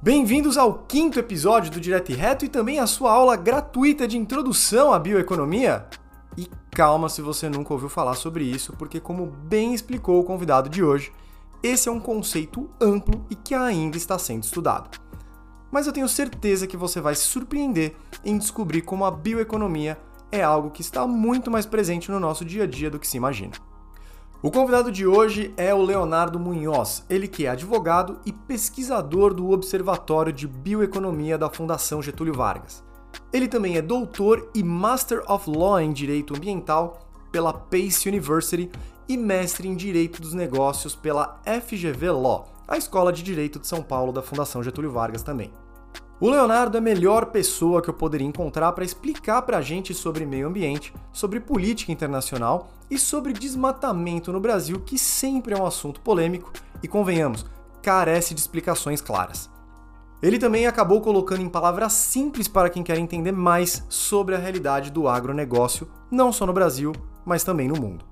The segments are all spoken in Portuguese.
Bem-vindos ao quinto episódio do Direto e Reto e também a sua aula gratuita de introdução à bioeconomia. E calma se você nunca ouviu falar sobre isso, porque, como bem explicou o convidado de hoje, esse é um conceito amplo e que ainda está sendo estudado. Mas eu tenho certeza que você vai se surpreender em descobrir como a bioeconomia é algo que está muito mais presente no nosso dia a dia do que se imagina. O convidado de hoje é o Leonardo Munhoz, ele que é advogado e pesquisador do Observatório de Bioeconomia da Fundação Getúlio Vargas. Ele também é doutor e Master of Law em Direito Ambiental pela Pace University e mestre em Direito dos Negócios pela FGV Law, a Escola de Direito de São Paulo da Fundação Getúlio Vargas também. O Leonardo é a melhor pessoa que eu poderia encontrar para explicar para a gente sobre meio ambiente, sobre política internacional e sobre desmatamento no Brasil, que sempre é um assunto polêmico e, convenhamos, carece de explicações claras. Ele também acabou colocando em palavras simples para quem quer entender mais sobre a realidade do agronegócio, não só no Brasil, mas também no mundo.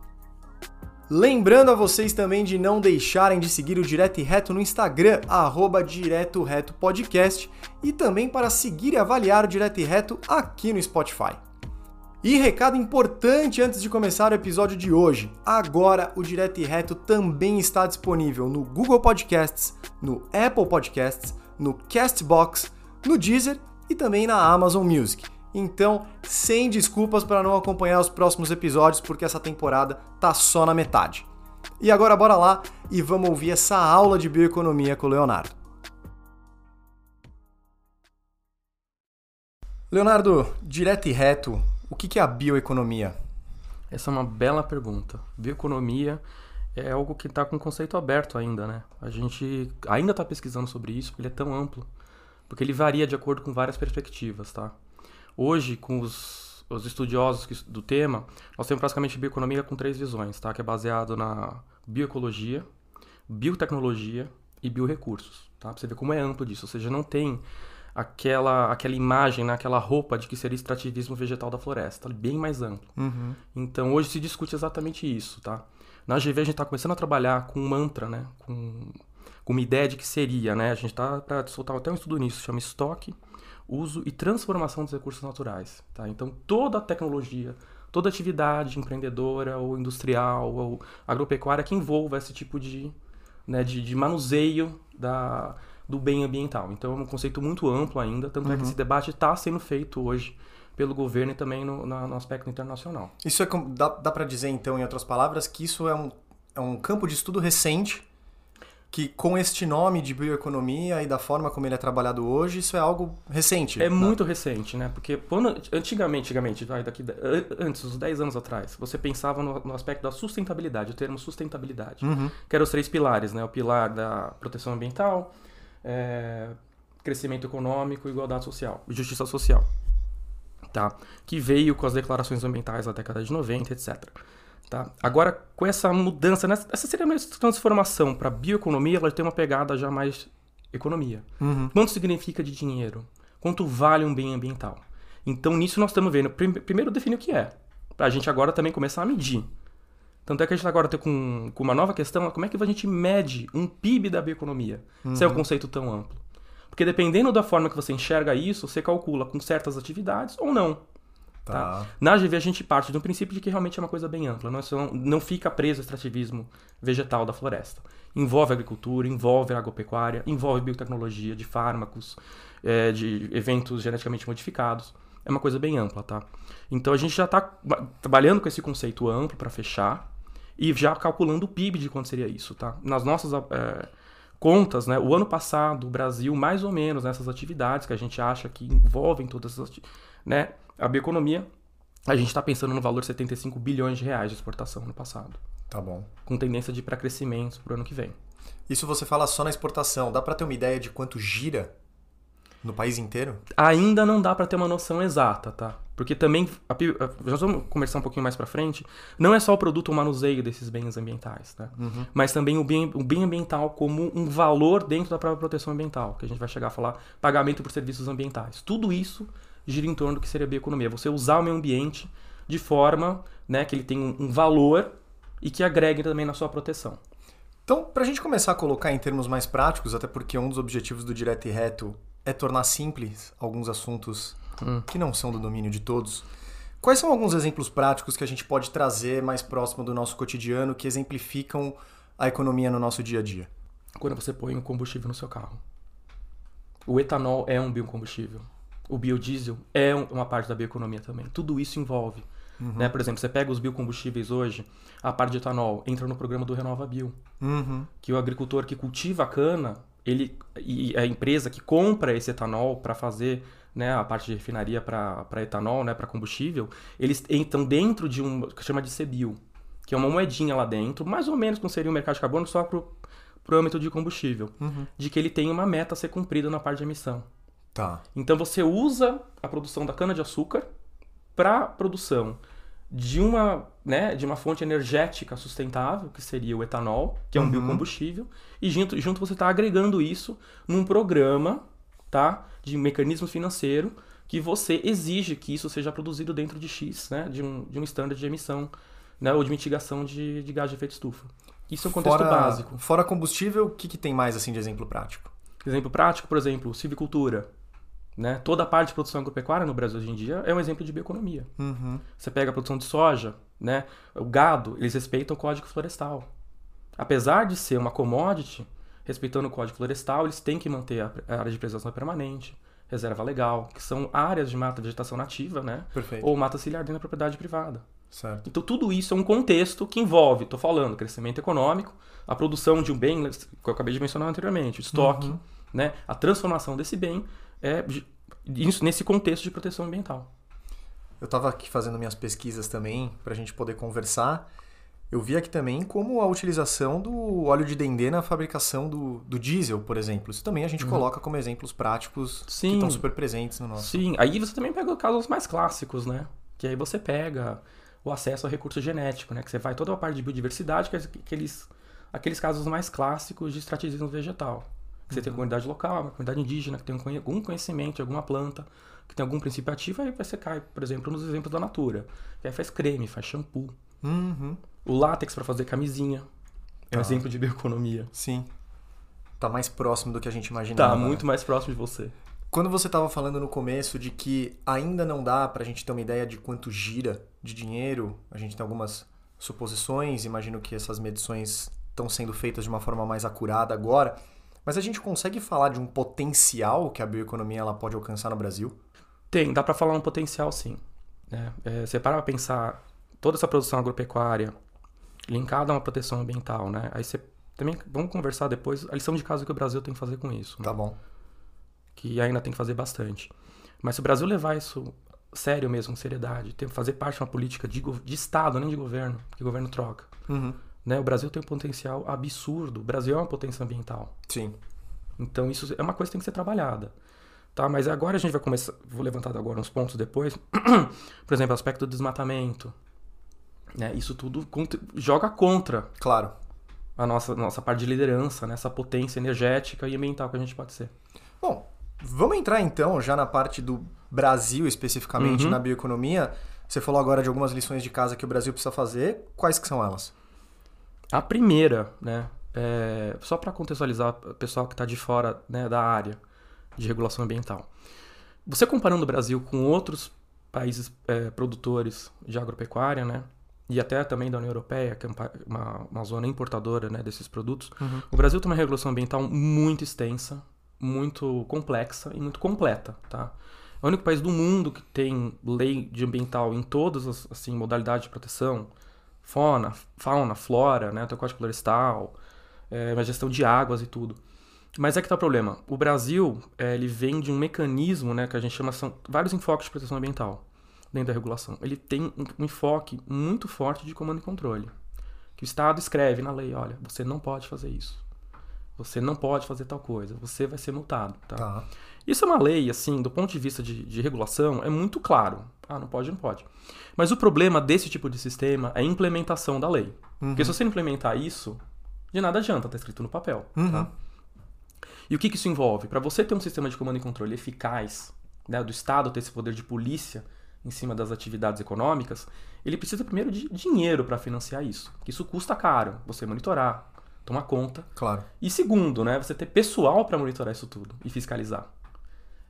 Lembrando a vocês também de não deixarem de seguir o Direto e Reto no Instagram, arroba Direto Reto Podcast, e também para seguir e avaliar o Direto e Reto aqui no Spotify. E recado importante antes de começar o episódio de hoje: agora o Direto e Reto também está disponível no Google Podcasts, no Apple Podcasts, no Castbox, no Deezer e também na Amazon Music. Então, sem desculpas para não acompanhar os próximos episódios, porque essa temporada tá só na metade. E agora bora lá e vamos ouvir essa aula de bioeconomia com o Leonardo. Leonardo, direto e reto, o que é a bioeconomia? Essa é uma bela pergunta. Bioeconomia é algo que está com conceito aberto ainda, né? A gente ainda está pesquisando sobre isso, porque ele é tão amplo, porque ele varia de acordo com várias perspectivas, tá? Hoje, com os, os estudiosos que, do tema, nós temos praticamente bioeconomia com três visões, tá? que é baseado na bioecologia, biotecnologia e biorecursos. Tá? Pra você ver como é amplo disso. Ou seja, não tem aquela, aquela imagem, né? aquela roupa de que seria extrativismo vegetal da floresta. Bem mais amplo. Uhum. Então, hoje se discute exatamente isso. Tá? Na GV, a gente está começando a trabalhar com um mantra, né? com, com uma ideia de que seria. Né? A gente está para soltar até um estudo nisso, chama estoque uso e transformação dos recursos naturais. Tá? Então, toda a tecnologia, toda atividade empreendedora ou industrial ou agropecuária que envolva esse tipo de, né, de, de manuseio da, do bem ambiental. Então, é um conceito muito amplo ainda, tanto uhum. é que uhum. esse debate está sendo feito hoje pelo governo e também no, no aspecto internacional. Isso é dá, dá para dizer então, em outras palavras, que isso é um, é um campo de estudo recente que com este nome de bioeconomia e da forma como ele é trabalhado hoje, isso é algo recente. É né? muito recente, né? Porque quando, antigamente, antigamente, vai daqui antes, uns 10 anos atrás, você pensava no, no aspecto da sustentabilidade, o termo sustentabilidade, uhum. que eram os três pilares, né? O pilar da proteção ambiental, é, crescimento econômico, igualdade social, justiça social, tá? Que veio com as declarações ambientais da década de 90, etc. Tá? Agora, com essa mudança, essa seria uma transformação para a bioeconomia, ela tem uma pegada já mais economia. Uhum. Quanto significa de dinheiro? Quanto vale um bem ambiental? Então, nisso nós estamos vendo. Primeiro, definir o que é. Para a gente agora também começar a medir. Tanto é que a gente agora está com, com uma nova questão: como é que a gente mede um PIB da bioeconomia? Uhum. Se é um uhum. conceito tão amplo. Porque dependendo da forma que você enxerga isso, você calcula com certas atividades ou não. Tá. tá. Na GV a gente parte do princípio de que realmente é uma coisa bem ampla, não, é não fica preso ao extrativismo vegetal da floresta. Envolve agricultura, envolve agropecuária, envolve biotecnologia de fármacos, é, de eventos geneticamente modificados. É uma coisa bem ampla, tá? Então a gente já está trabalhando com esse conceito amplo para fechar e já calculando o PIB de quanto seria isso, tá? Nas nossas é, contas, né, o ano passado o Brasil mais ou menos nessas atividades que a gente acha que envolvem todas essas, né, a bioeconomia, a gente está pensando no valor de 75 bilhões de reais de exportação no passado. Tá bom. Com tendência de ir para crescimento para o ano que vem. Isso você fala só na exportação. Dá para ter uma ideia de quanto gira no país inteiro? Ainda não dá para ter uma noção exata, tá? Porque também, a, a, já vamos conversar um pouquinho mais para frente, não é só o produto, o manuseio desses bens ambientais, né? Uhum. Mas também o bem, o bem ambiental como um valor dentro da própria proteção ambiental, que a gente vai chegar a falar pagamento por serviços ambientais. Tudo isso gira em torno do que seria a bioeconomia. Você usar o meio ambiente de forma né, que ele tem um, valor e que agregue também na sua proteção. Então, para a gente começar a colocar em termos mais práticos, até porque um dos objetivos do Direto e Reto é tornar simples alguns assuntos hum. que não são do domínio de todos. Quais são alguns exemplos práticos que a gente pode trazer mais próximo do nosso cotidiano que exemplificam a economia no nosso dia a dia? Quando você põe um combustível no seu carro. O etanol é um biocombustível. O biodiesel é uma parte da bioeconomia também. Tudo isso envolve. Uhum. Né? Por exemplo, você pega os biocombustíveis hoje, a parte de etanol entra no programa do Renova Bio. Uhum. Que o agricultor que cultiva a cana, ele e a empresa que compra esse etanol para fazer né, a parte de refinaria para etanol, né, para combustível, eles entram dentro de um que chama de CBIO, que é uma moedinha lá dentro, mais ou menos como seria o mercado de carbono, só para o âmbito de combustível, uhum. de que ele tem uma meta a ser cumprida na parte de emissão. Tá. Então você usa a produção da cana-de-açúcar para produção de uma, né, de uma fonte energética sustentável, que seria o etanol, que é um uhum. biocombustível, e junto, junto você está agregando isso num programa tá, de mecanismo financeiro que você exige que isso seja produzido dentro de X, né, de um, de um standard de emissão né, ou de mitigação de, de gás de efeito estufa. Isso é um contexto fora, básico. Fora combustível, o que, que tem mais assim de exemplo prático? Exemplo prático, por exemplo, silvicultura. Né? Toda a parte de produção agropecuária no Brasil hoje em dia é um exemplo de bioeconomia. Uhum. Você pega a produção de soja, né? o gado, eles respeitam o Código Florestal. Apesar de ser uma commodity, respeitando o Código Florestal, eles têm que manter a área de preservação permanente, reserva legal, que são áreas de mata vegetação nativa, né? Perfeito. Ou mata ciliar dentro da propriedade privada. Certo. Então tudo isso é um contexto que envolve, estou falando, crescimento econômico, a produção de um bem, que eu acabei de mencionar anteriormente, o estoque, uhum. né? a transformação desse bem é isso nesse contexto de proteção ambiental. Eu estava aqui fazendo minhas pesquisas também para a gente poder conversar. Eu vi aqui também como a utilização do óleo de dendê na fabricação do, do diesel, por exemplo. Isso também a gente uhum. coloca como exemplos práticos Sim. que estão super presentes no nosso. Sim, aí você também pega casos mais clássicos, né? Que aí você pega o acesso ao recurso genético, né? Que você vai toda a parte de biodiversidade, que é aqueles, aqueles casos mais clássicos de estrategismo vegetal. Você uhum. tem uma comunidade local, uma comunidade indígena que tem algum conhecimento de alguma planta, que tem algum princípio ativo, aí você cai, por exemplo, nos exemplos da Natura. Que aí faz creme, faz shampoo. Uhum. O látex para fazer camisinha. É um ah. exemplo de bioeconomia. Sim. Tá mais próximo do que a gente imaginava. Tá muito mais próximo de você. Quando você estava falando no começo de que ainda não dá para a gente ter uma ideia de quanto gira de dinheiro, a gente tem algumas suposições, imagino que essas medições estão sendo feitas de uma forma mais acurada agora. Mas a gente consegue falar de um potencial que a bioeconomia ela pode alcançar no Brasil? Tem, dá para falar um potencial sim. É, é, você para pensar toda essa produção agropecuária linkada a uma proteção ambiental, né? Aí você também vamos conversar depois a lição de casa que o Brasil tem que fazer com isso. Né? Tá bom. Que ainda tem que fazer bastante. Mas se o Brasil levar isso sério mesmo, seriedade, tem que fazer parte de uma política de, de Estado, nem de governo, porque o governo troca. Uhum. Né? O Brasil tem um potencial absurdo. O Brasil é uma potência ambiental. Sim. Então isso é uma coisa que tem que ser trabalhada. Tá, mas agora a gente vai começar, vou levantar agora uns pontos depois. Por exemplo, aspecto do desmatamento. Né? Isso tudo joga contra. Claro. A nossa, nossa parte de liderança, né? essa potência energética e ambiental que a gente pode ser. Bom, vamos entrar então já na parte do Brasil especificamente, uhum. na bioeconomia. Você falou agora de algumas lições de casa que o Brasil precisa fazer. Quais que são elas? A primeira, né, é, só para contextualizar o pessoal que está de fora né, da área de regulação ambiental. Você comparando o Brasil com outros países é, produtores de agropecuária, né, e até também da União Europeia, que é uma, uma zona importadora né, desses produtos, uhum. o Brasil tem uma regulação ambiental muito extensa, muito complexa e muito completa, tá? É o único país do mundo que tem lei de ambiental em todas as assim, modalidades de proteção, fauna, fauna flora, né? Código florestal, é, gestão de águas e tudo. Mas é que tá o problema. O Brasil, é, ele vem de um mecanismo, né, que a gente chama, são vários enfoques de proteção ambiental dentro da regulação. Ele tem um, um enfoque muito forte de comando e controle. Que o Estado escreve na lei, olha, você não pode fazer isso. Você não pode fazer tal coisa. Você vai ser multado, tá? tá. Isso é uma lei, assim, do ponto de vista de, de regulação, é muito claro. Ah, não pode, não pode. Mas o problema desse tipo de sistema é a implementação da lei. Uhum. Porque se você implementar isso, de nada adianta, tá escrito no papel. Uhum. Tá? E o que, que isso envolve? Para você ter um sistema de comando e controle eficaz, né, do Estado ter esse poder de polícia em cima das atividades econômicas, ele precisa primeiro de dinheiro para financiar isso. Isso custa caro, você monitorar, tomar conta. Claro. E segundo, né, você ter pessoal para monitorar isso tudo e fiscalizar.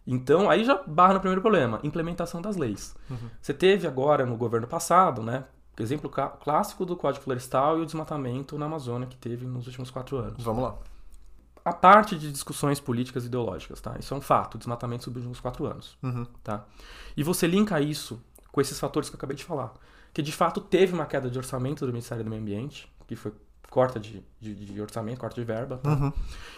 Então, aí já barra no primeiro problema, implementação das leis. Uhum. Você teve agora no governo passado, né, exemplo clássico do Código Florestal e o desmatamento na Amazônia que teve nos últimos quatro anos. Vamos lá. A parte de discussões políticas e ideológicas, tá? Isso é um fato, o desmatamento subiu nos quatro anos, Uhum. tá? E você linka isso com esses fatores que eu acabei de falar. Que de fato teve uma queda de orçamento do Ministério do Meio Ambiente, que foi corta de, de, de orçamento, corta de verba, tá? Uhum.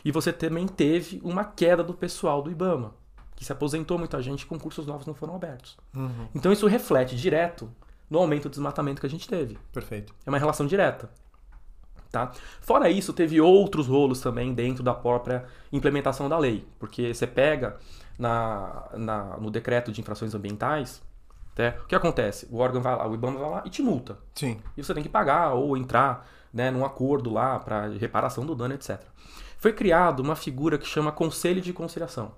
E você também teve uma queda do pessoal do IBAMA, que se aposentou muita gente e concursos novos não foram abertos. Uhum. Então isso reflete direto no aumento do desmatamento que a gente teve. Perfeito. É uma relação direta. Tá? Fora isso, teve outros rolos também dentro da própria implementação da lei. Porque você pega na, na- no decreto de infrações ambientais, né, o que acontece? O órgão vai lá, o IBAMA vai lá e te multa. Sim. E você tem que pagar ou entrar né, num acordo lá para reparação do dano, etc. Foi criado uma figura que chama Conselho de Conciliação.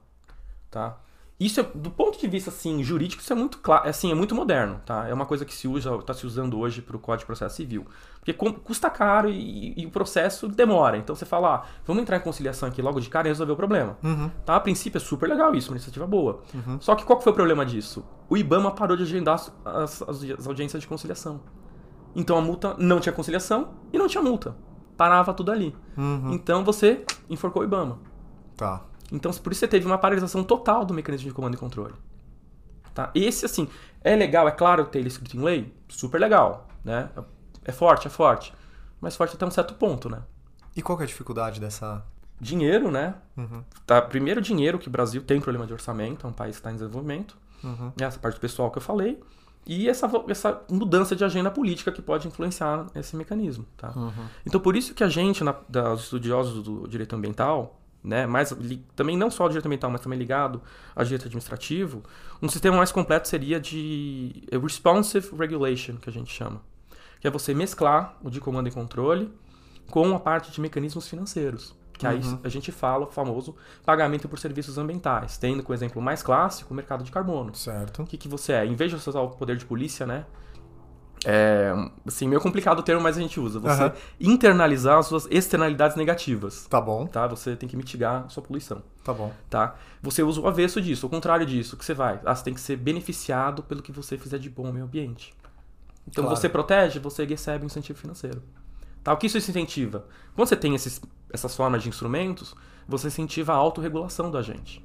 Tá? Isso, é, do ponto de vista assim, jurídico, isso é muito claro, assim, é muito moderno. Tá? É uma coisa que se usa, está se usando hoje para o Código de Processo Civil. Porque custa caro e, e o processo demora. Então você fala, ah, vamos entrar em conciliação aqui logo de cara e resolver o problema. Uhum. Tá? A princípio é super legal isso, uma iniciativa boa. Só que qual que foi o problema disso? O IBAMA parou de agendar as, as- as audiências de conciliação. Então a multa não tinha conciliação e não tinha multa. Parava tudo ali. Uhum. Então você enforcou o IBAMA. Tá. Então por isso você teve uma paralisação total do mecanismo de comando e controle. Tá? Esse, assim, é legal, é claro ter ele escrito em lei, super legal, né? É forte, é forte. Mas forte até um certo ponto, né? E qual que é a dificuldade dessa. Dinheiro, né? Uhum. Tá, primeiro, dinheiro, que o Brasil tem problema de orçamento, é um país que está em desenvolvimento. Uhum. Essa parte pessoal que eu falei. E essa, essa mudança de agenda política que pode influenciar esse mecanismo. Tá? Uhum. Então, por isso que a gente, na, da- os estudiosos do direito ambiental, né, mais, também não só ao direito ambiental, mas também ligado ao direito administrativo, um sistema mais completo seria de responsive regulation, que a gente chama. Que é você mesclar o de comando e controle com a parte de mecanismos financeiros. Que aí Uhum. a gente fala o famoso pagamento por serviços ambientais, tendo como exemplo mais clássico o mercado de carbono. Certo. O que, que você é? Em vez de você usar o poder de polícia, né? É, assim, meio complicado o termo, mas a gente usa. Você Aham. internalizar as suas externalidades negativas, Tá bom. tá? Você tem que mitigar a sua poluição, Tá bom. tá? Você usa o avesso disso, o contrário disso. Que você vai? Ah, você tem que ser beneficiado pelo que você fizer de bom ao meio ambiente. Então Claro. você protege, você recebe um incentivo financeiro. Tá? O que isso incentiva? Quando você tem esses, essas formas de instrumentos, você incentiva a autorregulação da gente.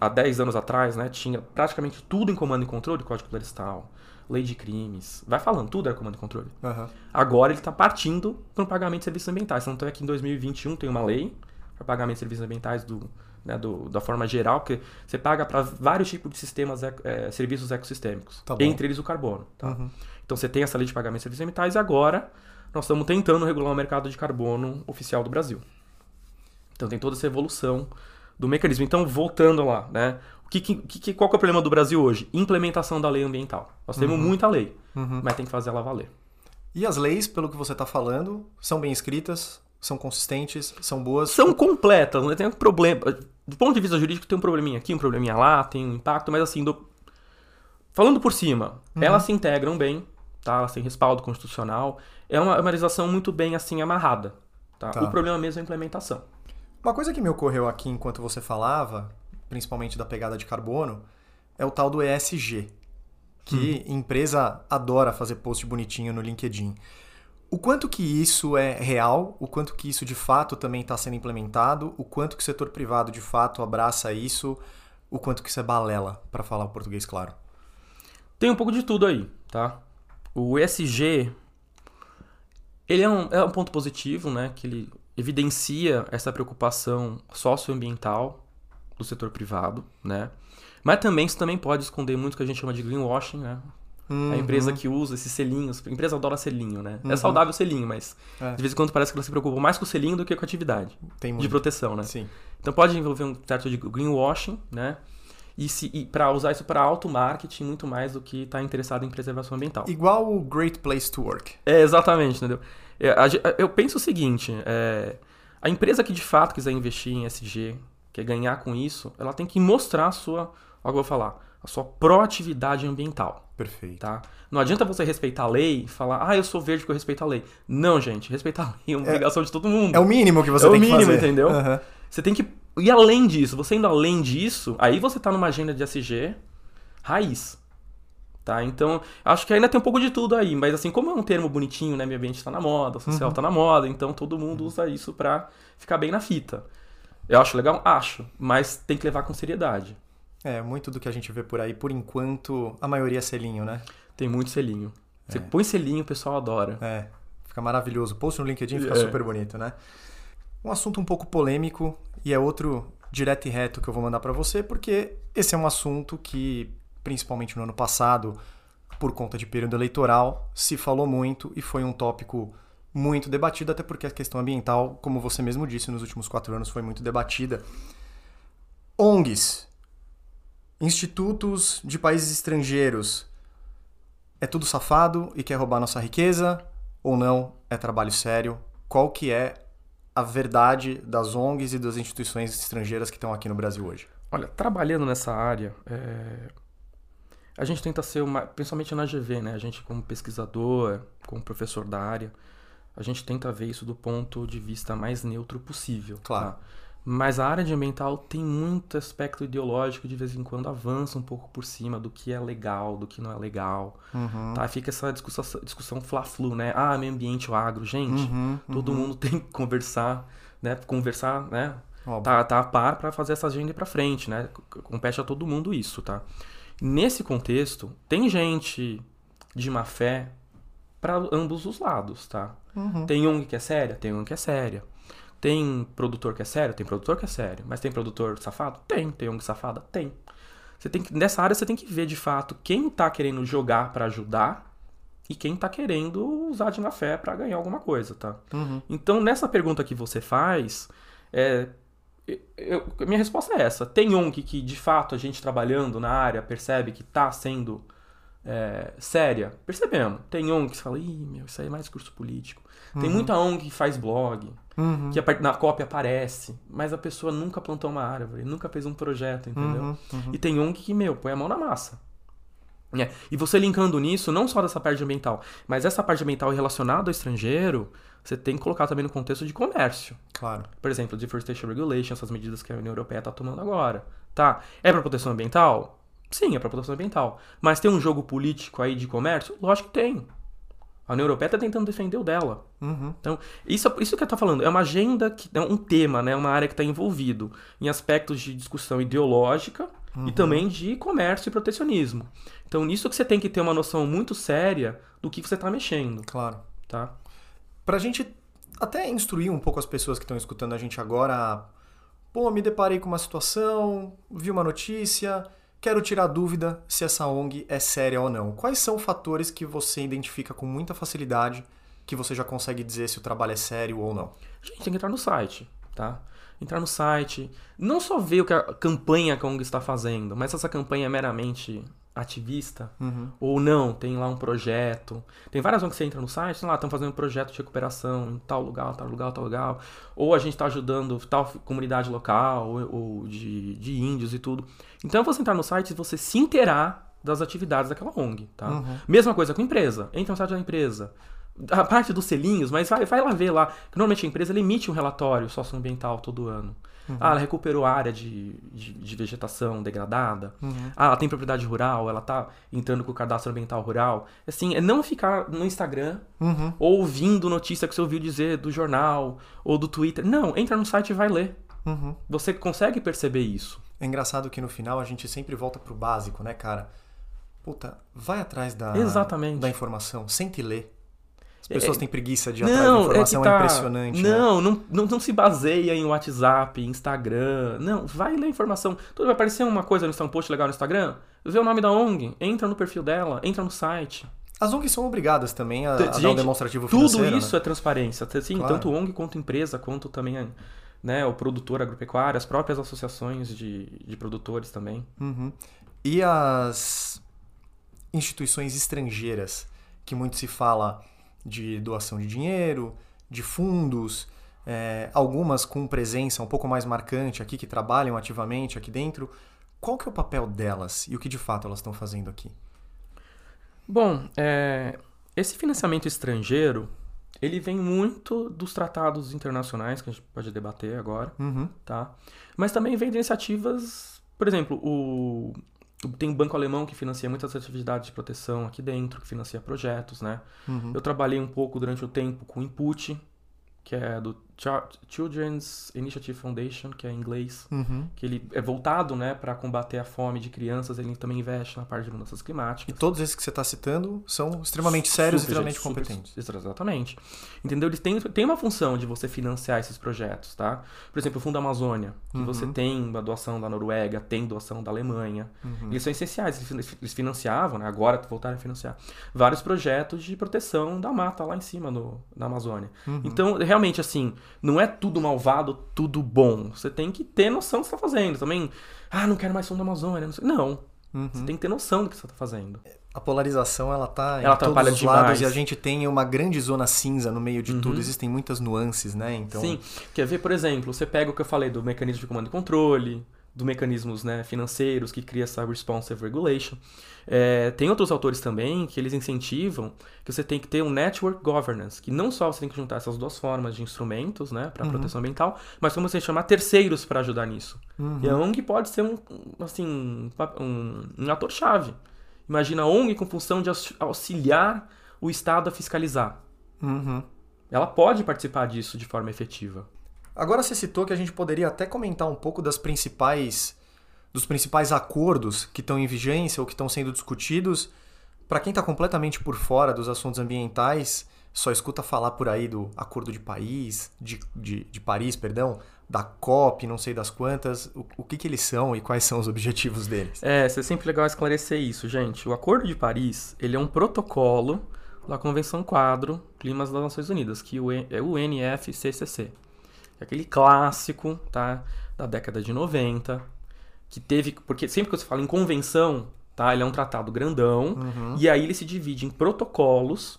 Há 10 anos atrás, né, tinha praticamente tudo em comando e controle, Código Florestal, lei de crimes, vai falando, tudo era comando e controle. Aham. Agora ele está partindo para um pagamento de serviços ambientais. Tanto é que em 2021 tem uma lei para pagamento de serviços ambientais do, né, do- da forma geral, que você paga para vários tipos de sistemas, eh, serviços ecossistêmicos, Tá entre eles o carbono. tá? Uhum. Então você tem essa lei de pagamento de serviços ambientais e agora nós estamos tentando regular o mercado de carbono oficial do Brasil. Então tem toda essa evolução do mecanismo. Então, voltando lá, né? Que, que, qual que é o problema do Brasil hoje? Implementação da lei ambiental. Nós temos muita lei, Uhum. mas tem que fazer ela valer. E as leis, pelo que você está falando, são bem escritas, são consistentes, são boas. São completas, não tem um problema. Do ponto de vista jurídico, tem um probleminha aqui, um probleminha lá, tem um impacto, mas assim, do- falando por cima, Uhum. elas se integram bem, tá? Elas têm respaldo constitucional. É uma, é uma legislação muito bem assim amarrada. Tá? Tá. O problema mesmo é a implementação. Uma coisa que me ocorreu aqui enquanto você falava, principalmente da pegada de carbono, é o tal do ESG, que empresa adora fazer post bonitinho no LinkedIn. O quanto que isso é real, o quanto que isso de fato também está sendo implementado, o quanto que o setor privado de fato abraça isso, o quanto que isso é balela, para falar o português claro. Tem um pouco de tudo aí, tá? O ESG, ele é um, é um ponto positivo, né? Que ele evidencia essa preocupação socioambiental do setor privado, né? Mas também isso também pode esconder muito o que a gente chama de greenwashing, né? A empresa que usa esses selinhos, a empresa adora selinho, né? É saudável o selinho, mas É. de vez em quando parece que ela se preocupa mais com o selinho do que com a atividade Tem de muito. proteção, né? Sim. Então pode envolver um certo de greenwashing, né? E, se, e para usar isso para auto-marketing muito mais do que estar interessado em preservação ambiental. Igual o Great Place to Work. É, exatamente, entendeu? É, eu penso o seguinte, é, a empresa que de fato quiser investir em SG, quer ganhar com isso, ela tem que mostrar a sua o que eu vou falar. A sua proatividade ambiental. Perfeito. Tá? Não adianta você respeitar a lei e falar, ah, eu sou verde porque eu respeito a lei. Não, gente, respeitar a lei é uma obrigação de todo mundo. É o mínimo que você É o tem que mínimo, fazer. entendeu? Aham. Você tem que ir além disso. Você indo além disso, aí você tá numa agenda de SG raiz. Tá? Então, acho que ainda tem um pouco de tudo aí, mas assim, como é um termo bonitinho, né? Meio ambiente tá na moda, social tá na moda, então todo mundo usa isso pra ficar bem na fita. Eu acho legal? Acho, mas tem que levar com seriedade. É, muito do que a gente vê por aí, por enquanto, a maioria é selinho, né? Tem muito selinho. Você põe selinho, o pessoal adora. É, fica maravilhoso. Post no LinkedIn fica É. super bonito, né? Um assunto um pouco polêmico e é outro direto e reto que eu vou mandar pra você, porque esse é um assunto que, principalmente no ano passado, por conta de período eleitoral, se falou muito e foi um tópico muito debatido, até porque a questão ambiental, como você mesmo disse, nos últimos quatro anos foi muito debatida. ONGs, institutos de países estrangeiros, é tudo safado e quer roubar nossa riqueza ou não? É trabalho sério? Qual que é a verdade das ONGs e das instituições estrangeiras que estão aqui no Brasil hoje? Olha, trabalhando nessa área, é, a gente tenta ser uma, principalmente na GV, né? A gente como pesquisador, como professor da área, a gente tenta ver isso do ponto de vista mais neutro possível. Claro. tá? Mas a área de ambiental tem muito aspecto ideológico, de vez em quando avança um pouco por cima do que é legal, do que não é legal. Uhum. Tá? Fica essa discussão, discussão fla-flu, né? Ah, meio ambiente, o agro. Gente, Uhum, todo mundo tem que conversar, né? Conversar, né? Óbvio. tá, tá a par para fazer essa agenda ir para frente, né? Compete a todo mundo isso, tá? Nesse contexto, tem gente de má fé para ambos os lados, tá? Uhum. Tem ONG que é séria, tem ONG que é séria. Tem produtor que é sério, tem produtor que é sério. Mas tem produtor safado? Tem. Tem ONG safada? Tem. Você tem que, nessa área você tem que ver de fato quem tá querendo jogar para ajudar e quem tá querendo usar de má fé para ganhar alguma coisa, tá? Uhum. Então, nessa pergunta que você faz, é, eu- minha resposta é essa. Tem ONG que, de fato, a gente trabalhando na área percebe que está sendo é, séria? Percebemos. Tem ONG que fala, ih, meu, isso aí é mais discurso político. Tem muita ONG que faz blog, Uhum. que na cópia aparece, mas a pessoa nunca plantou uma árvore, nunca fez um projeto, entendeu? Uhum. Uhum. E tem ONG que, meu, põe a mão na massa. né? E você linkando nisso, não só dessa parte ambiental, mas essa parte ambiental relacionada ao estrangeiro, você tem que colocar também no contexto de comércio. Claro. Por exemplo, Deforestation Regulation, essas medidas que a União Europeia está tomando agora. Tá? É para proteção ambiental? Sim, é para proteção ambiental. Mas tem um jogo político aí de comércio? Lógico que tem. A União Europeia está tentando defender o dela. Uhum. Então, isso, isso que eu tô falando, é uma agenda, que é um tema, né? Uma área que está envolvido em aspectos de discussão ideológica e também de comércio e protecionismo. Então, nisso que você tem que ter uma noção muito séria do que você está mexendo, Claro. tá? Pra gente até instruir um pouco as pessoas que estão escutando a gente agora, a, pô, me deparei com uma situação, vi uma notícia, quero tirar dúvida se essa ONG é séria ou não. Quais são fatores que você identifica com muita facilidade que você já consegue dizer se o trabalho é sério ou não? A gente tem que entrar no site, tá? Entrar no site, não só ver o que a campanha que a ONG está fazendo, mas se essa campanha é meramente ativista Uhum. ou não, tem lá um projeto. Tem várias ONGs que você entra no site, lá, estão fazendo um projeto de recuperação em tal lugar, tal lugar, tal lugar. Ou a gente está ajudando tal comunidade local, ou, ou de, de índios e tudo. Então você entrar no site e você se inteirar das atividades daquela ONG, tá? Uhum. Mesma coisa com empresa. Entra no site da empresa. A parte dos selinhos, mas vai, vai lá ver lá. Normalmente a empresa emite um relatório socioambiental todo ano. Ah, ela recuperou a área de, de, de vegetação degradada. Uhum. Ah, ela tem propriedade rural, ela tá entrando com o cadastro ambiental rural. Assim, é não ficar no Instagram Uhum. ouvindo notícia que você ouviu dizer do jornal ou do Twitter. Não, entra no site e vai ler. Uhum. Você consegue perceber isso. É engraçado que no final a gente sempre volta pro básico, né, cara? Puta, vai atrás da, Exatamente. da informação, sente ler. As pessoas É- têm preguiça de ir atrás da Não, é informação, é, tá... impressionante. né? Não, não, não, não se baseia em WhatsApp, Instagram. Não, vai ler informação. Tudo vai aparecer uma coisa no um post legal no Instagram. Vê o nome da ONG, entra no perfil dela, entra no site. As ONGs são obrigadas também a, a dar um Gente, demonstrativo Tudo financeiro. isso né? é transparência. Sim, Claro. tanto ONG quanto empresa, quanto também né, o produtor agropecuário, as próprias associações de, de produtores também. Uhum. E as instituições estrangeiras, que muito se fala de doação de dinheiro, de fundos, é, algumas com presença um pouco mais marcante aqui, que trabalham ativamente aqui dentro. Qual que é o papel delas e o que de fato elas estão fazendo aqui? Bom, é, esse financiamento estrangeiro, ele vem muito dos tratados internacionais, que a gente pode debater agora, Uhum. tá? Mas também vem de iniciativas, por exemplo, o tem um banco alemão que financia muitas atividades de proteção aqui dentro, que financia projetos, né? Uhum. Eu trabalhei um pouco durante o tempo com o Input, que é do Children's Initiative Foundation, que é em inglês, Uhum. que ele é voltado, né, para combater a fome de crianças, ele também investe na parte de mudanças E climáticas. todos esses que você está citando são extremamente sérios e Super, extremamente super, competentes. Exatamente. Entendeu? Eles têm, têm uma função de você financiar esses projetos, tá? Por exemplo, o Fundo Amazônia, que Uhum. você tem a doação da Noruega, tem doação da Alemanha. Uhum. Eles são essenciais. Eles financiavam, né? agora voltaram a financiar, vários projetos de proteção da mata lá em cima no, na Amazônia. Uhum. Então, realmente, assim, não é tudo malvado, tudo bom. Você tem que ter noção do que você está fazendo. Também, ah, não quero mais fundo da Amazônia. Não, sei. não, Uhum. você tem que ter noção do que você está fazendo. A polarização, ela tá Ela em todos os lados demais. e a gente tem uma grande zona cinza no meio de Uhum. tudo. Existem muitas nuances, né? Então, Sim, quer ver, por exemplo, você pega o que eu falei do mecanismo de comando e controle, do mecanismos né, financeiros que cria essa responsive regulation. É, tem outros autores também que eles incentivam que você tem que ter um network governance, que não só você tem que juntar essas duas formas de instrumentos né, para Uhum. proteção ambiental, mas como você chamar terceiros para ajudar nisso. Uhum. E a ONG pode ser um, assim, um, um, ator-chave. Imagina a ONG com função de aux- auxiliar o Estado a fiscalizar. Uhum. Ela pode participar disso de forma efetiva. Agora você citou que a gente poderia até comentar um pouco das principais dos principais acordos que estão em vigência ou que estão sendo discutidos. Para quem está completamente por fora dos assuntos ambientais, só escuta falar por aí do Acordo de Paris, de, de, de Paris, perdão, da COP, não sei das quantas. O, o que, que eles são e quais são os objetivos deles? É, é sempre legal esclarecer isso, gente. O Acordo de Paris, ele é um protocolo da Convenção Quadro Climas das Nações Unidas, que é o NFCCC. É aquele clássico, tá, da década de 90, que teve, porque sempre que você fala em convenção, tá, ele é um tratado grandão, Uhum. e aí ele se divide em protocolos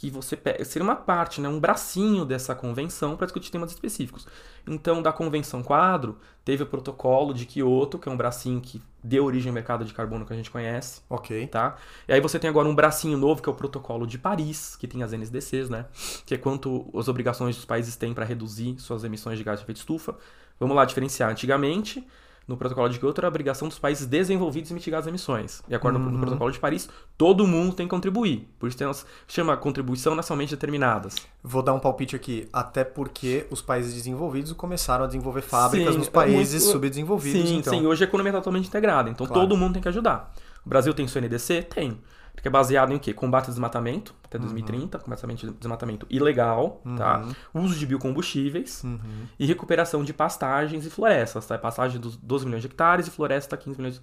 que você pega, seria uma parte, né, um bracinho dessa convenção para discutir temas específicos. Então, da convenção quadro, teve o protocolo de Kyoto, que é um bracinho que deu origem ao mercado de carbono que a gente conhece, Ok. tá? E aí você tem agora um bracinho novo, que é o protocolo de Paris, que tem as NSDCs, né? Que é quanto as obrigações dos países têm para reduzir suas emissões de gás de efeito estufa. Vamos lá diferenciar. Antigamente, no protocolo de Kyoto era a obrigação dos países desenvolvidos em mitigar as emissões. E agora no- no Uhum. protocolo de Paris, todo mundo tem que contribuir. Por isso tem umas, chama contribuição nacionalmente determinadas. Vou dar um palpite aqui, até porque os países desenvolvidos começaram a desenvolver fábricas Sim, nos é países muito- subdesenvolvidos. Sim, então. sim. Hoje a economia é totalmente integrada, então Claro. todo mundo tem que ajudar. O Brasil tem seu NDC? Tem. Que é baseado em quê? Combate ao desmatamento, até 2030, combate ao desmatamento ilegal, tá? Uso de biocombustíveis Uhum. e recuperação de pastagens e florestas, tá? Pastagem dos 12 milhões de hectares e floresta 15 milhões de...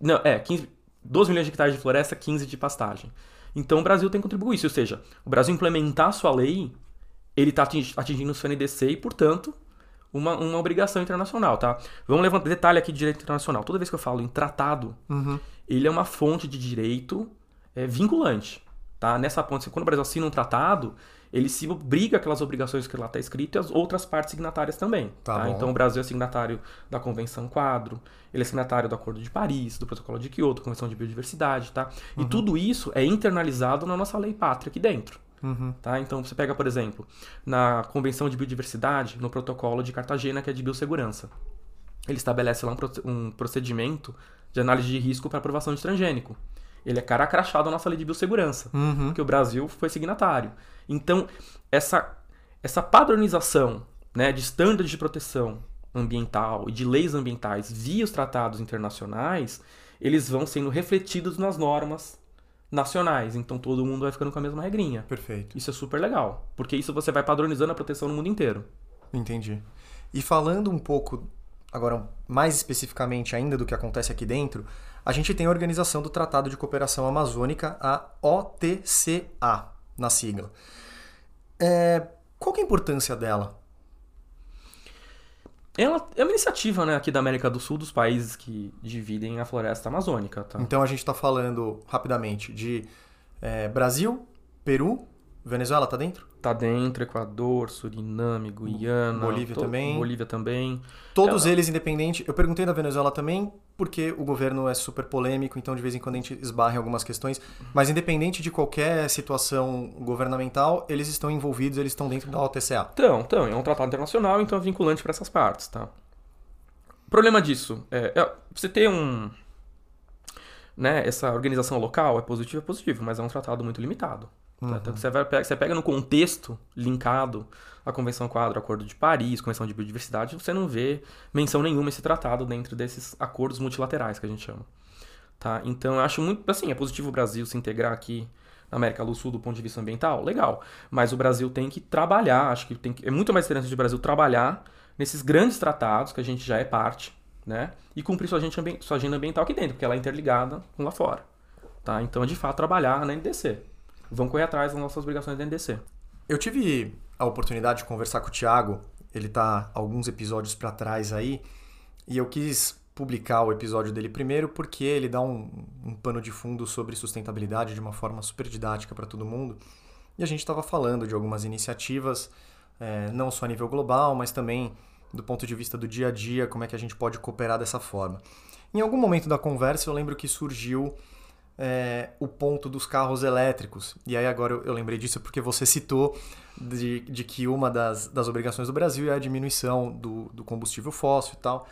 Não, é, 15... 12 milhões de hectares de floresta, 15 de pastagem. Então o Brasil tem que contribuir isso, ou seja, o Brasil implementar a sua lei, ele está atingindo o seu NDC e, portanto, uma, uma obrigação internacional, tá? Vamos levantar detalhe aqui de direito internacional. Toda vez que eu falo em tratado, Uhum. ele é uma fonte de direito é, vinculante, tá? Nessa ponte, quando o Brasil assina um tratado, ele se obriga aquelas obrigações que lá está escrito e as outras partes signatárias também. Tá Tá. Então o Brasil é signatário da Convenção Quadro, ele é signatário do Acordo de Paris, do Protocolo de Kyoto, Convenção de Biodiversidade, tá? E tudo isso é internalizado na nossa lei pátria aqui dentro. Uhum. Tá? Então você pega, por exemplo, na Convenção de Biodiversidade, no protocolo de Cartagena, que é de biossegurança. Ele estabelece lá um procedimento de análise de risco para aprovação de transgênico. Ele é cara crachado na nossa lei de biossegurança, Uhum. porque o Brasil foi signatário. Então, essa, essa padronização né, de estándares de proteção ambiental e de leis ambientais via os tratados internacionais, eles vão sendo refletidos nas normas nacionais. Então todo mundo vai ficando com a mesma regrinha. Perfeito. Isso é super legal, porque isso você vai padronizando a proteção no mundo inteiro. Entendi. E falando um pouco, agora mais especificamente ainda do que acontece aqui dentro, a gente tem a organização do Tratado de Cooperação Amazônica, a OTCA, na sigla. É, qual que é a importância dela? Ela é uma iniciativa né, aqui da América do Sul dos países que dividem a floresta amazônica. Tá? Então a gente está falando rapidamente de é, Brasil, Peru, Venezuela tá dentro? Tá dentro, Equador, Suriname, Guiana. Bolívia também. Bolívia também. Todos eles independentes. Eu perguntei da Venezuela também, porque o governo é super polêmico, então de vez em quando a gente esbarra em algumas questões. Mas independente de qualquer situação governamental, eles estão envolvidos, eles estão dentro da OTCA. Então, então, é um tratado internacional, então é vinculante para essas partes, tá? O problema disso é, é você ter um. Né, essa organização local é positivo, é positivo, mas é um tratado muito limitado. Tá? Uhum. Então, você, vai, você pega no contexto linkado à Convenção Quadro, Acordo de Paris, Convenção de Biodiversidade, você não vê menção nenhuma esse tratado dentro desses acordos multilaterais que a gente chama. Tá? Então, eu acho muito, assim, é positivo o Brasil se integrar aqui na América do Sul do ponto de vista ambiental, legal. Mas o Brasil tem que trabalhar, acho que tem que, é muito mais interessante o Brasil trabalhar nesses grandes tratados que a gente já é parte, né? E cumprir sua, gente, sua agenda ambiental aqui dentro, porque ela é interligada com lá fora. Tá? Então, de fato, trabalhar na NDC. Vão correr atrás das nossas obrigações da NDC. Eu tive a oportunidade de conversar com o Thiago, ele tá alguns episódios para trás aí, e eu quis publicar o episódio dele primeiro porque ele dá um, um pano de fundo sobre sustentabilidade de uma forma super didática para todo mundo. E a gente estava falando de algumas iniciativas, é, não só a nível global, mas também do ponto de vista do dia a dia, como é que a gente pode cooperar dessa forma. Em algum momento da conversa, eu lembro que surgiu é, o ponto dos carros elétricos. E aí agora eu, eu lembrei disso porque você citou de, de que uma das, das obrigações do Brasil é a diminuição do, do combustível fóssil e tal.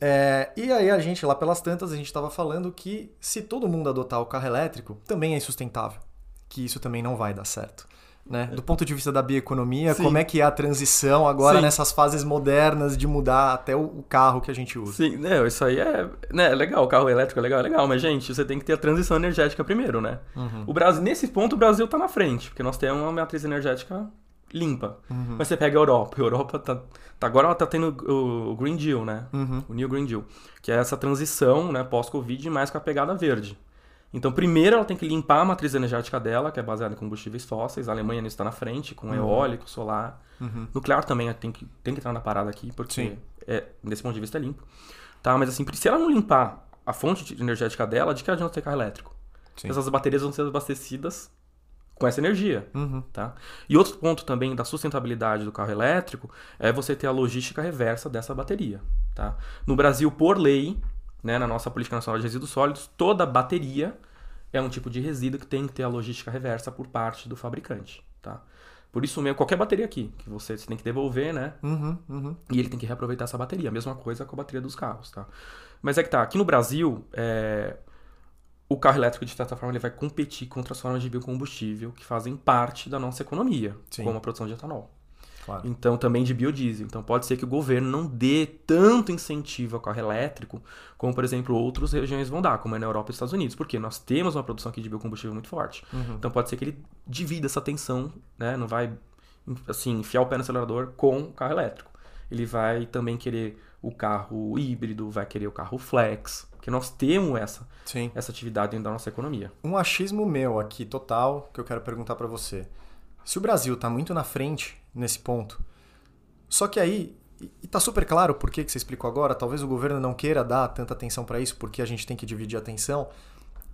É, e aí a gente, lá pelas tantas, a gente estava falando que se todo mundo adotar o carro elétrico, também é insustentável. Que isso também não vai dar certo. Né? Do ponto de vista da bioeconomia, Sim. como é que é a transição agora Sim. nessas fases modernas de mudar até o, carro que a gente usa? Sim, né, isso aí é, né, é legal, o carro elétrico é legal, é legal, mas gente, você tem que ter a transição energética primeiro, né? Uhum. O Brasil, nesse ponto o Brasil tá na frente, porque nós temos uma matriz energética limpa. Uhum. Mas você pega a Europa, a Europa tá, tá agora ela tá tendo o, o Green Deal, né? Uhum. O New Green Deal, que é essa transição, né, pós-Covid, mais com a pegada verde. Então, primeiro ela tem que limpar a matriz energética dela, que é baseada em combustíveis fósseis. A Alemanha nisso está na frente, com eólico, solar. Uhum. Nuclear também tem que, tem que entrar na parada aqui, porque Sim. é, desse ponto de vista é limpo. Tá, mas assim, se ela não limpar a fonte energética dela, de que adianta ter carro elétrico? Sim. Essas baterias vão ser abastecidas com essa energia. Uhum. Tá? E outro ponto também da sustentabilidade do carro elétrico é você ter a logística reversa dessa bateria. Tá? No Brasil, por lei, né, na nossa Política Nacional de Resíduos Sólidos, toda bateria é um tipo de resíduo que tem que ter a logística reversa por parte do fabricante. Tá? Por isso mesmo, qualquer bateria aqui, que você, você tem que devolver, né? Uhum. Uhum. E ele tem que reaproveitar essa bateria. A mesma coisa com a bateria dos carros, tá? Mas é que tá, aqui no Brasil, é, o carro elétrico, de certa forma, ele vai competir contra as formas de biocombustível que fazem parte da nossa economia, Sim. como a produção de etanol. Claro. Então, também de biodiesel. Então, pode ser que o governo não dê tanto incentivo ao carro elétrico como, por exemplo, outras regiões vão dar, como é na Europa e nos Estados Unidos. Porque nós temos uma produção aqui de biocombustível muito forte. Uhum. Então, pode ser que ele divida essa tensão, né? Não vai, assim, enfiar o pé no acelerador com o carro elétrico. Ele vai também querer o carro híbrido, vai querer o carro flex. Porque nós temos essa, Sim. essa atividade dentro da nossa economia. Um achismo meu aqui, total, que eu quero perguntar para você. Se o Brasil está muito na frente nesse ponto, só que aí, e tá super claro por que você explicou agora, talvez o governo não queira dar tanta atenção para isso, porque a gente tem que dividir a atenção.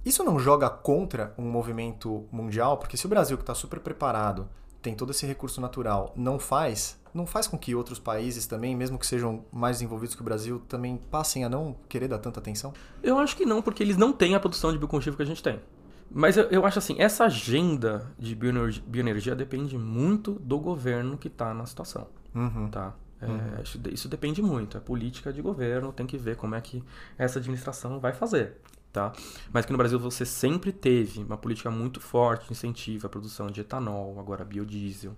Isso não joga contra um movimento mundial? Porque se o Brasil, que está super preparado, tem todo esse recurso natural, não faz, não faz com que outros países também, mesmo que sejam mais desenvolvidos que o Brasil, também passem a não querer dar tanta atenção? Eu acho que não, porque eles não têm a produção de biocombustível que a gente tem. Mas eu, eu acho assim, essa agenda de bioenergia, bioenergia depende muito do governo que está na situação, Uhum. tá? É, isso, isso depende muito, é política de governo, tem que ver como é que essa administração vai fazer, tá? Mas que no Brasil você sempre teve uma política muito forte de incentivo à produção de etanol, agora biodiesel,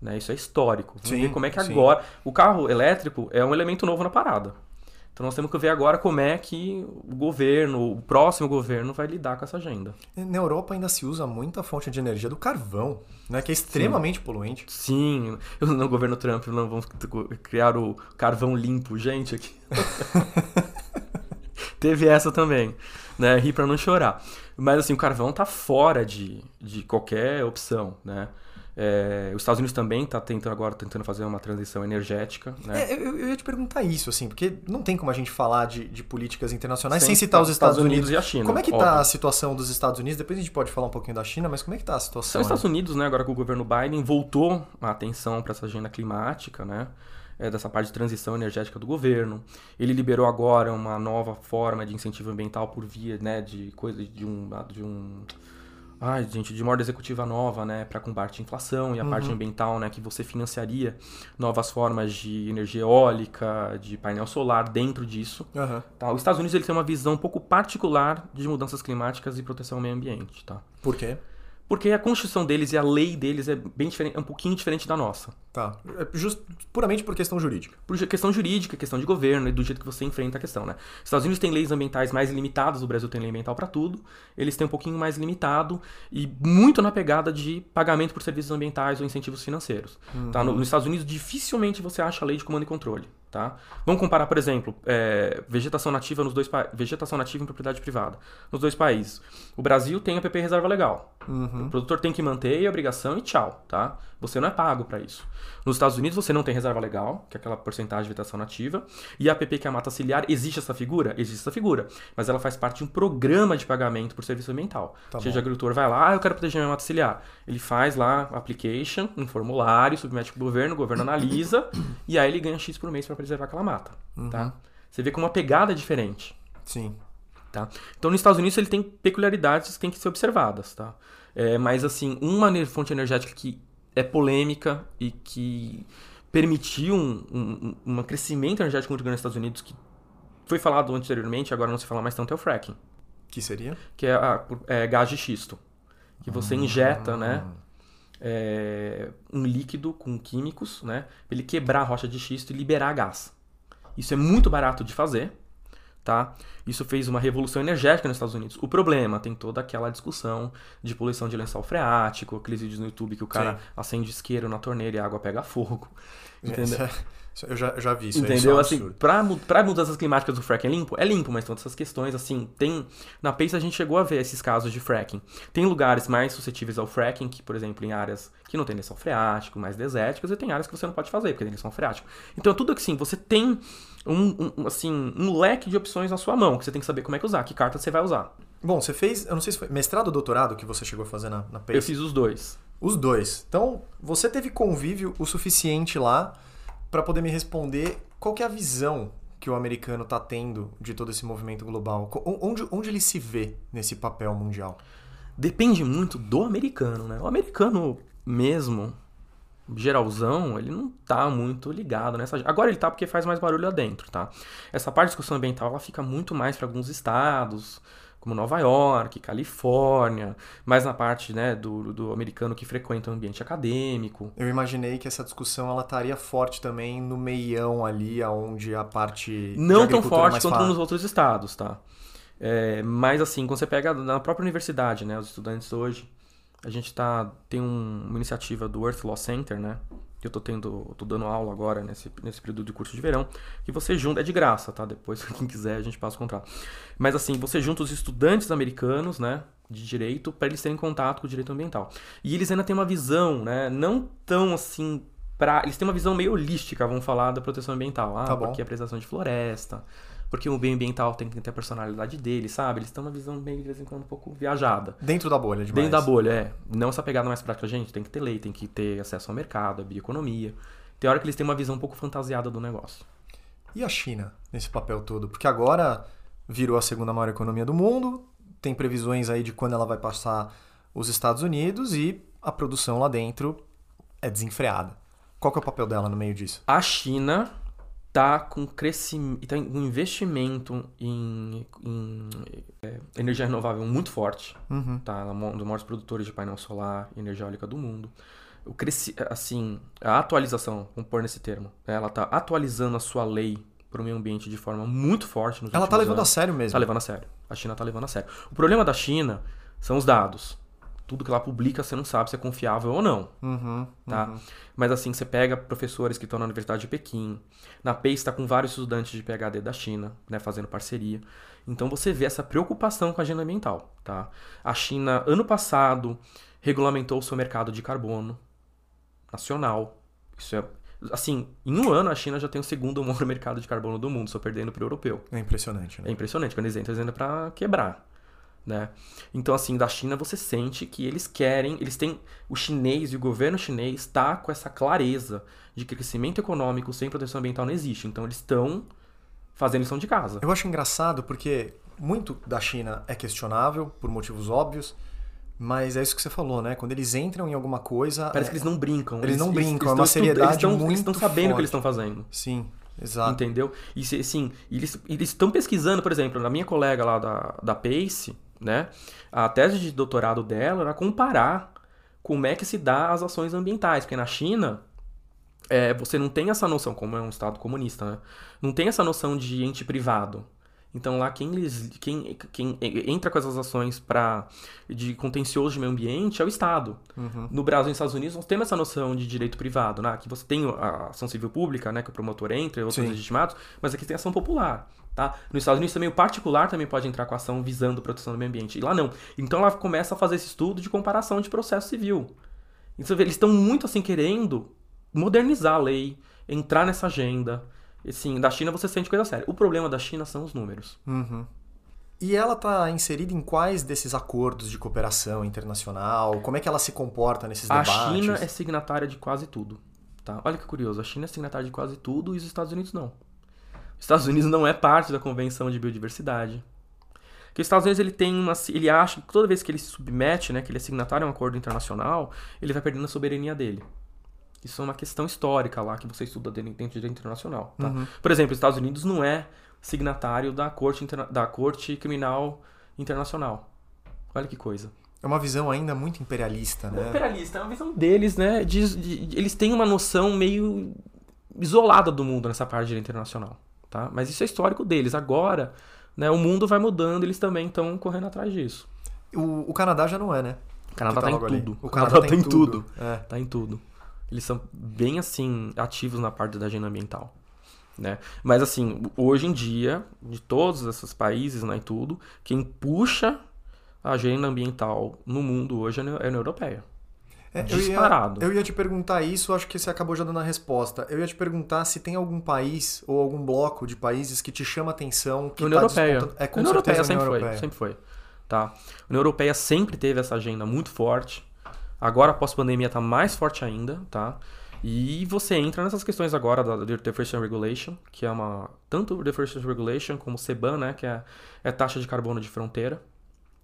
né? Isso é histórico. Vamos Sim, ver como é que sim. agora... O carro elétrico é um elemento novo na parada. Então nós temos que ver agora como é que o governo, o próximo governo vai lidar com essa agenda. Na Europa ainda se usa muita fonte de energia do carvão, né, que é extremamente poluente. Sim, no governo Trump não vamos criar o carvão limpo, gente, aqui. Teve essa também, né? Rir pra não chorar. Mas assim, o carvão tá fora de, de qualquer opção, né? É, os Estados Unidos também está tentando agora tentando fazer uma transição energética. Né? É, eu, eu, ia te perguntar isso, assim, porque não tem como a gente falar de, de políticas internacionais sem, sem citar os Estados, Estados Unidos. Unidos. e a China. Como é que está a situação dos Estados Unidos? Depois a gente pode falar um pouquinho da China, mas como é que está a situação? Os Estados Unidos, né, agora com o governo Biden, voltou a atenção para essa agenda climática, né? É, dessa parte de transição energética do governo. Ele liberou agora uma nova forma de incentivo ambiental por via né, de coisa de um, de um ai, gente, de uma ordem executiva nova, né, para combate à inflação e a uhum. parte ambiental, né, que você financiaria novas formas de energia eólica, de painel solar dentro disso. Uhum. Tá? Os Estados Unidos ele tem uma visão um pouco particular de mudanças climáticas e proteção ao meio ambiente, tá? Por quê? Porque a constituição deles e a lei deles é bem diferente, é um pouquinho diferente da nossa. Tá. É just, puramente por questão jurídica. Por questão jurídica, questão de governo e do jeito que você enfrenta a questão, né? Os Estados Unidos têm leis ambientais mais limitadas, o Brasil tem lei ambiental para tudo. Eles têm um pouquinho mais limitado e muito na pegada de pagamento por serviços ambientais ou incentivos financeiros. Uhum. Tá? No, nos Estados Unidos dificilmente você acha a lei de comando e controle. Tá? Vamos comparar, por exemplo, é, vegetação nativa nos dois vegetação nativa em propriedade privada nos dois países. O Brasil tem a PP reserva legal. Uhum. O produtor tem que manter a obrigação e tchau, tá? Você não é pago para isso. Nos Estados Unidos você não tem reserva legal, que é aquela porcentagem de vegetação nativa, e a APP, que é a mata ciliar, existe essa figura? Existe essa figura, mas ela faz parte de um programa de pagamento por serviço ambiental. Tá Ou seja, o agricultor vai lá, ah, eu quero proteger minha mata ciliar. Ele faz lá application, um formulário, submete para o governo, o governo analisa, e aí ele ganha X por mês para preservar aquela mata, uhum. tá? Você vê com uma pegada diferente. Sim. Tá? Então, nos Estados Unidos ele tem peculiaridades que têm que ser observadas, tá? É, mas, assim, uma fonte energética que é polêmica e que permitiu um, um, um crescimento energético muito grande nos Estados Unidos que foi falado anteriormente, agora não se fala mais tanto, é o fracking. Que seria? Que é, a, é gás de xisto. Que você hum. injeta, né? É, um líquido com químicos, né? Pra ele quebrar a rocha de xisto e liberar gás. Isso é muito barato de fazer, tá? Isso fez uma revolução energética nos Estados Unidos. O problema, tem toda aquela discussão de poluição de lençol freático, aqueles vídeos no YouTube que o cara Sim. acende isqueiro na torneira e a água pega fogo. Entendeu? É, eu já, eu já vi isso. Entendeu? É assim, pra, pra mudanças climáticas do fracking é limpo? É limpo, mas todas essas questões, assim, tem... Na PACE a gente chegou a ver esses casos de fracking. Tem lugares mais suscetíveis ao fracking, que, por exemplo, em áreas que não tem lençol freático, mais desérticas, e tem áreas que você não pode fazer, porque tem lençol freático. Então, tudo assim, você tem um, um, assim, um leque de opções na sua mão, que você tem que saber como é que usar, que carta você vai usar. Bom, você fez, eu não sei se foi mestrado ou doutorado que você chegou a fazer na, na PACE? Eu fiz os dois. Os dois. Então, você teve convívio o suficiente lá para poder me responder qual que é a visão que o americano está tendo de todo esse movimento global? Onde, onde ele se vê nesse papel mundial? Depende muito do americano, né? O americano mesmo, geralzão, ele não tá muito ligado nessa. Agora ele tá porque faz mais barulho lá dentro, tá? Essa parte de discussão ambiental ela fica muito mais para alguns estados, como Nova York, Califórnia, mais na parte né, do, do americano que frequenta o ambiente acadêmico. Eu imaginei que essa discussão ela estaria forte também no meião ali, onde a parte. Não tão forte quanto nos outros estados, tá? É, mas assim, quando você pega na própria universidade, né, os estudantes hoje, a gente tá, tem um, uma iniciativa do Earth Law Center, né? Que eu tô tendo, tô dando aula agora nesse, nesse período de curso de verão, que você junta, é de graça, tá? Depois, quem quiser, a gente passa o contrato. Mas assim, você junta os estudantes americanos, né? De direito, para eles terem contato com o direito ambiental. E eles ainda têm uma visão, né? Não tão assim. Pra, eles têm uma visão meio holística, vamos falar, da proteção ambiental. Ah, tá porque a preservação de floresta, porque o bem ambiental tem que ter a personalidade dele, sabe? Eles têm uma visão meio, de vez em quando, um pouco viajada. Dentro da bolha, demais. Dentro da bolha, é. Não essa pegada mais prática, gente, tem que ter lei, tem que ter acesso ao mercado, a bioeconomia. Tem hora que eles têm uma visão um pouco fantasiada do negócio. E a China nesse papel todo? Porque agora virou a segunda maior economia do mundo, tem previsões aí de quando ela vai passar os Estados Unidos e a produção lá dentro é desenfreada. Qual que é o papel dela no meio disso? A China está com crescimento, tá um investimento em, em é, energia renovável muito forte. Uhum. Tá? Ela é um dos maiores produtores de painel solar e energia eólica do mundo. O cresci, assim, a atualização, vamos pôr nesse termo, né? ela está atualizando a sua lei para o meio ambiente de forma muito forte. Ela está levando anos. a sério mesmo. Está levando a sério. A China está levando a sério. O problema da China são os dados tudo que ela publica você não sabe se é confiável ou não. Uhum, tá? Uhum. Mas assim, você pega professores que estão na Universidade de Pequim, na PACE está com vários estudantes de PhD da China, né, fazendo parceria. Então você vê essa preocupação com a agenda ambiental. Tá? A China, ano passado, regulamentou o seu mercado de carbono. nacional. Isso é. Assim, em um ano a China já tem o segundo maior mercado de carbono do mundo, só perdendo para o europeu. É impressionante, né? É impressionante. Quando eles entram, eles entram para quebrar. Né? Então, assim, da China você sente que eles querem, eles têm, o chinês e o governo chinês está com essa clareza de que crescimento econômico sem proteção ambiental não existe. Então, eles estão fazendo lição de casa. Eu acho engraçado porque muito da China é questionável, por motivos óbvios, mas é isso que você falou, né? Quando eles entram em alguma coisa. Parece é... que eles não brincam. Eles, eles não brincam, eles, é uma seriedade eles tão, muito Eles estão sabendo forte. o que eles estão fazendo. Sim, exato. Entendeu? E assim, eles estão pesquisando, por exemplo, na minha colega lá da, da PACE, né? A tese de doutorado dela era comparar como é que se dá as ações ambientais, porque na China é, você não tem essa noção, como é um estado comunista, né? Não tem essa noção de ente privado. Então lá quem, quem, quem entra com essas ações para de contencioso de meio ambiente é o Estado. Uhum. No Brasil e nos Estados Unidos nós temos essa noção de direito privado, né? que você tem a ação civil pública, né, que o promotor entra, outros Sim. legitimados, mas aqui tem ação popular. Tá? Nos Estados Unidos também o particular também pode entrar com ação visando proteção do meio ambiente. E lá não. Então ela começa a fazer esse estudo de comparação de processo civil. Então eles estão muito assim querendo modernizar a lei, entrar nessa agenda. Assim, da China você sente coisa séria. O problema da China são os números. Uhum. E ela está inserida em quais desses acordos de cooperação internacional? Como é que ela se comporta nesses a debates? A China é signatária de quase tudo. Tá? Olha que curioso, a China é signatária de quase tudo e os Estados Unidos não. Os Estados Unidos não é parte da Convenção de Biodiversidade. Porque os Estados Unidos ele tem uma, ele acha que toda vez que ele se submete, né, que ele é signatário a um acordo internacional, ele vai perdendo a soberania dele. Isso é uma questão histórica lá que você estuda dentro do direito internacional. Tá? Uhum. Por exemplo, os Estados Unidos não é signatário da Corte, da Corte Criminal Internacional. Olha que coisa. É uma visão ainda muito imperialista, né? É imperialista, é uma visão deles, né? De, de, de, eles têm uma noção meio isolada do mundo nessa parte de direito internacional. Tá? Mas isso é histórico deles. Agora, né, o mundo vai mudando, eles também estão correndo atrás disso. O, o, Canadá já não é, né? O Canadá tá, tá em tudo. O, o Canadá, Canadá tá em tudo. tudo. É. Tá em tudo. Eles são bem assim ativos na parte da agenda ambiental. Né? Mas assim, hoje em dia, de todos esses países né, e tudo, quem puxa a agenda ambiental no mundo hoje é a União Europeia. É, Disparado. Eu ia, eu ia, te perguntar isso, acho que você acabou já dando a resposta. Eu ia te perguntar se tem algum país ou algum bloco de países que te chama atenção. Que União tá Europeia. É, com União Europeia União sempre Europeia. foi, sempre foi. Tá? A União Europeia sempre teve essa agenda muito forte. Agora, pós-pandemia, está mais forte ainda, tá? E você entra nessas questões agora da Deforestation Regulation, que é uma... Tanto Deforestation Regulation como o CBAM, né? Que é, é taxa de carbono de fronteira.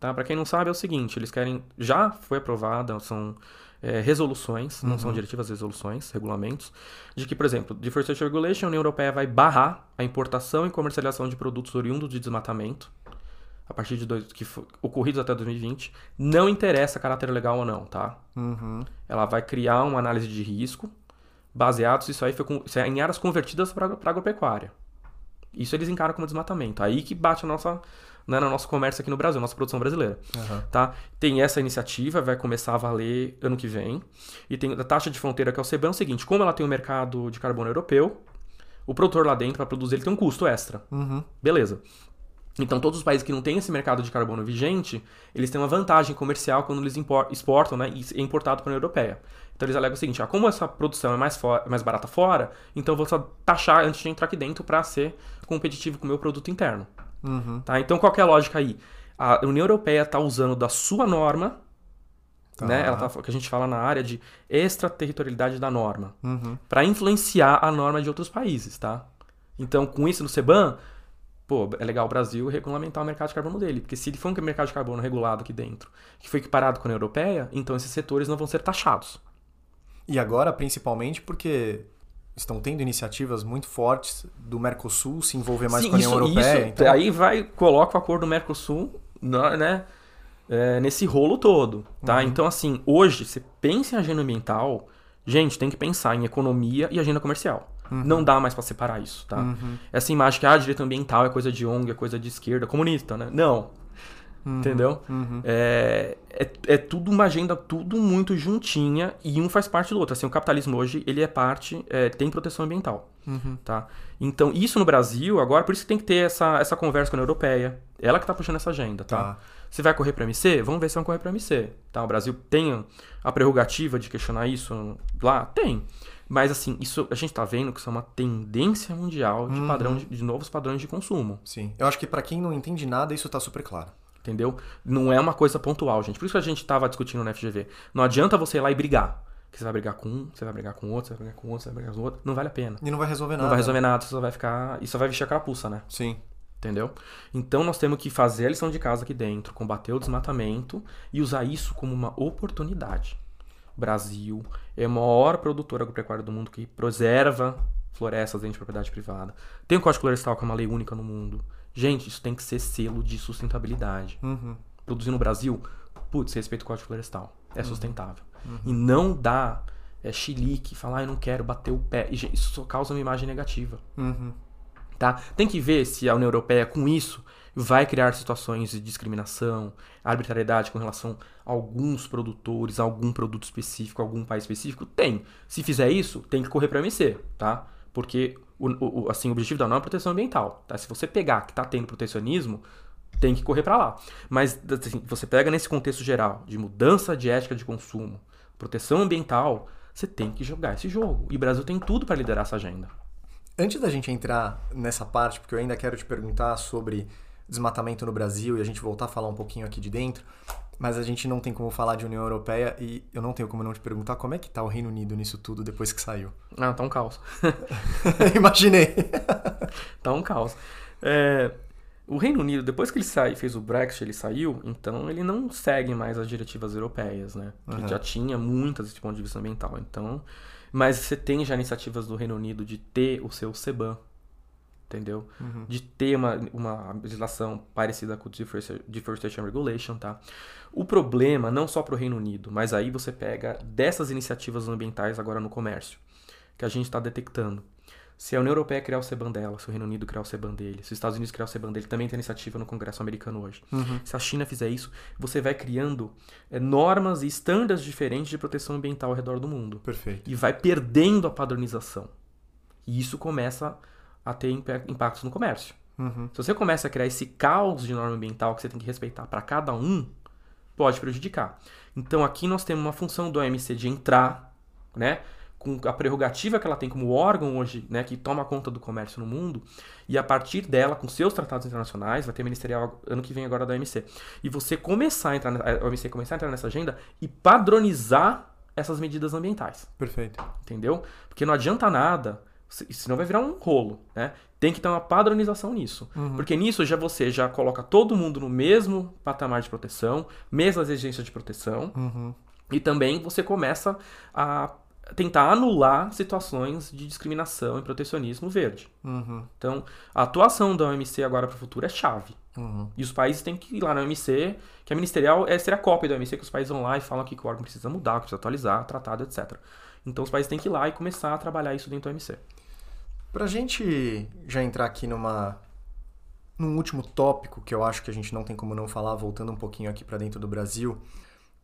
Tá? Para quem não sabe, é o seguinte, eles querem... Já foi aprovada, são é, resoluções, não Uhum. são diretivas, resoluções, regulamentos, de que, por exemplo, Deforestation Regulation, a União Europeia vai barrar a importação e comercialização de produtos oriundos de desmatamento, a partir de dois, que ocorridos até 2020, não interessa caráter legal ou não, tá? Uhum. Ela vai criar uma análise de risco, baseados isso aí foi com, é em áreas convertidas para agropecuária. Isso eles encaram como desmatamento. Aí que bate a nossa, né, no nosso comércio aqui no Brasil, nossa produção brasileira. Uhum. Tá? Tem essa iniciativa, vai começar a valer ano que vem. E tem a taxa de fronteira, que é o CBAM, é o seguinte, como ela tem o um mercado de carbono europeu, o produtor lá dentro, para produzir, ele tem um custo extra. Uhum. Beleza. Então, todos os países que não têm esse mercado de carbono vigente, eles têm uma vantagem comercial quando eles exportam né, e é importado para a União Europeia. Então, eles alegam o seguinte, ah, como essa produção é mais, mais barata fora, então eu vou só taxar antes de entrar aqui dentro para ser competitivo com o meu produto interno. Uhum. Tá? Então, qual que é a lógica aí? A União Europeia está usando da sua norma, Tá. né? Ela tá, que a gente fala na área de extraterritorialidade da norma, Uhum. para influenciar a norma de outros países, tá? Então, com isso no CBAM, pô, é legal o Brasil regulamentar o mercado de carbono dele, porque se ele for um mercado de carbono regulado aqui dentro, que foi equiparado com a União Europeia, então esses setores não vão ser taxados. E agora, principalmente porque estão tendo iniciativas muito fortes do Mercosul se envolver mais Sim, com a União isso, Europeia. isso. então... Aí vai, coloca o acordo do Mercosul, né? é, nesse rolo todo, tá? Uhum. Então, assim, hoje, você pensa em agenda ambiental, gente, tem que pensar em economia e agenda comercial. Não dá mais para separar isso, tá? Uhum. Essa imagem que, ah, direito ambiental é coisa de ONG, é coisa de esquerda, comunista, né? Não. Entendeu? É, é, é tudo uma agenda, tudo muito juntinha e um faz parte do outro. Assim, o capitalismo hoje, ele é parte, é, tem proteção ambiental. Tá? Então, isso no Brasil, agora, por isso que tem que ter essa, essa conversa com a União Europeia. Ela que tá puxando essa agenda, tá? Tá. Você vai correr para MC? Vamos ver se vão correr para MC. Tá? O Brasil tem a prerrogativa de questionar isso lá? Tem. Mas assim, isso a gente tá vendo que isso é uma tendência mundial de padrão de, de novos padrões de consumo. Sim. Eu acho que pra quem não entende nada, isso tá super claro. Entendeu? Não é uma coisa pontual, gente. Por isso que a gente tava discutindo no FGV. Não adianta você ir lá e brigar. Que você vai brigar com um, você vai brigar com outro, você vai brigar com outro, você vai brigar com outro. Não vale a pena. E não vai resolver nada. Não vai resolver nada, você só vai ficar. E só vai vestir a carapuça, né? Sim. Entendeu? Então nós temos que fazer a lição de casa aqui dentro, combater o desmatamento e usar isso como uma oportunidade. Brasil é a maior produtora agropecuária do mundo que preserva florestas dentro de propriedade privada. Tem o Código Florestal, que é uma lei única no mundo. Gente, isso tem que ser selo de sustentabilidade. Uhum. Produzir no Brasil, putz, respeita o Código Florestal. É sustentável. E não dá é, chilique, falar, ah, eu não quero bater o pé. E, gente, isso só causa uma imagem negativa Uhum. tá? Tem que ver se a União Europeia, com isso, vai criar situações de discriminação, arbitrariedade com relação a alguns produtores, a algum produto específico, a algum país específico. Tem. Se fizer isso, tem que correr para MC, tá? Porque o, o- assim, o objetivo da norma é proteção ambiental, tá? Se você pegar que tá tendo protecionismo, tem que correr para lá. Mas assim, você pega nesse contexto geral de mudança de ética de consumo, proteção ambiental, você tem que jogar esse jogo. E o Brasil tem tudo para liderar essa agenda. Antes da gente entrar nessa parte, porque eu ainda quero te perguntar sobre desmatamento no Brasil e a gente voltar a falar um pouquinho aqui de dentro, mas a gente não tem como falar de União Europeia e eu não tenho como não te perguntar como é que tá o Reino Unido nisso tudo depois que saiu. Ah, tá um caos. Imaginei. Tá um caos. É, o Reino Unido, depois que ele sai, fez o Brexit, ele saiu, então ele não segue mais as diretivas europeias, né? Que Aham. já tinha muitas desse ponto de vista ambiental. Então, mas você tem já iniciativas do Reino Unido de ter o seu CBAM, entendeu? De ter uma, uma legislação parecida com o Deforesta- Deforestation Regulation, tá? O problema, não só para o Reino Unido, mas aí você pega dessas iniciativas ambientais agora no comércio, que a gente está detectando. Se a União Europeia criar o CBAM dela, se o Reino Unido criar o CBAM dele, se os Estados Unidos criar o CBAM dele, também tem iniciativa no Congresso americano hoje. Se a China fizer isso, você vai criando eh, normas e estándares diferentes de proteção ambiental ao redor do mundo. Perfeito. E vai perdendo a padronização. E isso começa a ter impa- impactos no comércio. Uhum. Se você começa a criar esse caos de norma ambiental que você tem que respeitar para cada um, pode prejudicar. Então aqui nós temos uma função do OMC de entrar, né, com a prerrogativa que ela tem como órgão hoje, né, que toma conta do comércio no mundo, e a partir dela, com seus tratados internacionais, vai ter ministerial ano que vem agora da OMC, e você começar a entrar, na- a OMC começar a entrar nessa agenda e padronizar essas medidas ambientais. Perfeito. Entendeu? Porque não adianta nada, senão vai virar um rolo, né? Tem que ter uma padronização nisso. Porque nisso já você já coloca todo mundo no mesmo patamar de proteção, mesmas exigências de proteção, Uhum. e também você começa a tentar anular situações de discriminação e protecionismo verde. Uhum. Então, a atuação da OMC agora para o futuro é chave. Uhum. E os países têm que ir lá na OMC, que a ministerial é ser a cópia da OMC, que os países vão lá e falam que o órgão precisa mudar, que precisa atualizar, tratado, etc. Então os países têm que ir lá e começar a trabalhar isso dentro da OMC. Pra gente já entrar aqui numa num último tópico que eu acho que a gente não tem como não falar, voltando um pouquinho aqui pra dentro do Brasil,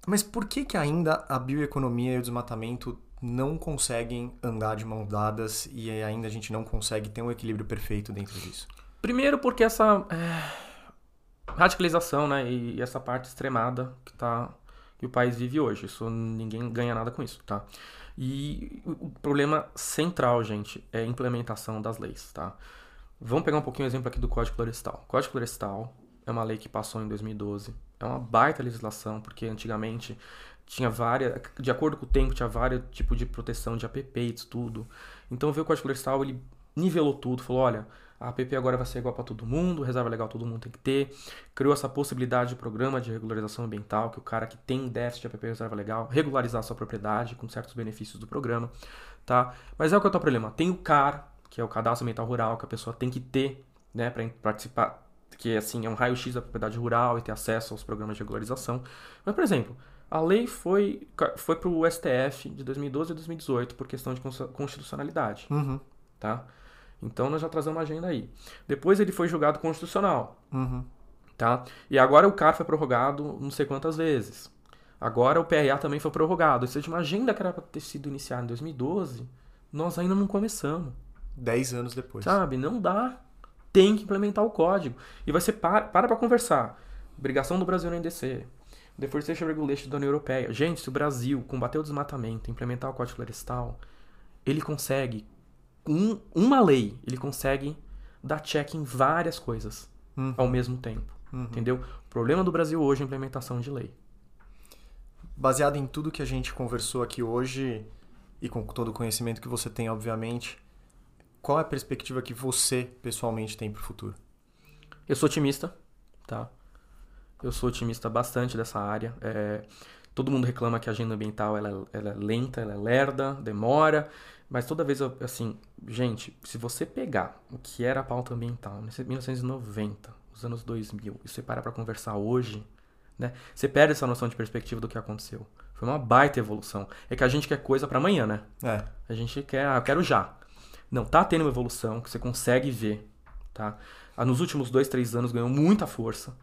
mas por que que ainda a bioeconomia e o desmatamento não conseguem andar de mãos dadas e ainda a gente não consegue ter um equilíbrio perfeito dentro disso? Primeiro porque essa é, radicalização, né, e essa parte extremada que tá que o país vive hoje, isso ninguém ganha nada com isso, tá? E o problema central, gente, é a implementação das leis, tá? Vamos pegar um pouquinho o exemplo aqui do Código Florestal. O Código Florestal é uma lei que passou em 2012. É uma baita legislação, porque antigamente tinha várias, de acordo com o tempo, tinha vários tipos de proteção de APP e tudo. Então o Código Florestal, ele nivelou tudo, falou, olha, a APP agora vai ser igual para todo mundo, reserva legal todo mundo tem que ter. Criou essa possibilidade de programa de regularização ambiental, que o cara que tem déficit de APP reserva legal, regularizar sua propriedade com certos benefícios do programa, tá? Mas é o que é o problema. Tem o CAR, que é o Cadastro Ambiental Rural, que a pessoa tem que ter, né, para participar, que assim, é um raio-x da propriedade rural e ter acesso aos programas de regularização. Mas, por exemplo, a lei foi, foi para o STF de 2012 a 2018 por questão de constitucionalidade, Uhum. tá? Então nós já trazemos uma agenda aí. Depois ele foi julgado constitucional, Uhum. Tá? E agora o CAR foi prorrogado não sei quantas vezes. Agora o PRA também foi prorrogado. Ou seja, uma agenda que era para ter sido iniciada em 2012, nós ainda não começamos. Dez anos depois. Sabe? Não dá. Tem que implementar o código. E vai ser para para pra conversar. Obrigação do Brasil no NDC. Deforestation Regulation da União Europeia. Gente, se o Brasil combater o desmatamento, implementar o Código Florestal, ele consegue, um, uma lei, ele consegue dar check em várias coisas Uhum. ao mesmo tempo. Uhum. Entendeu? O problema do Brasil hoje é a implementação de lei. Baseado em tudo que a gente conversou aqui hoje e com todo o conhecimento que você tem, obviamente, qual é a perspectiva que você pessoalmente tem para o futuro? Eu sou otimista, tá? Eu sou otimista bastante dessa área. É, todo mundo reclama que a agenda ambiental ela, ela é lenta, ela é lerda, demora. Mas toda vez, eu, assim, gente, se você pegar o que era a pauta ambiental em 1990, os anos 2000, e você para pra conversar hoje, né? Você perde essa noção de perspectiva do que aconteceu. Foi uma baita evolução. É que a gente quer coisa pra amanhã, né? É. A gente quer, ah, eu quero já. Não, tá tendo uma evolução que você consegue ver, tá? Ah, Nos últimos dois, três anos ganhou muita força,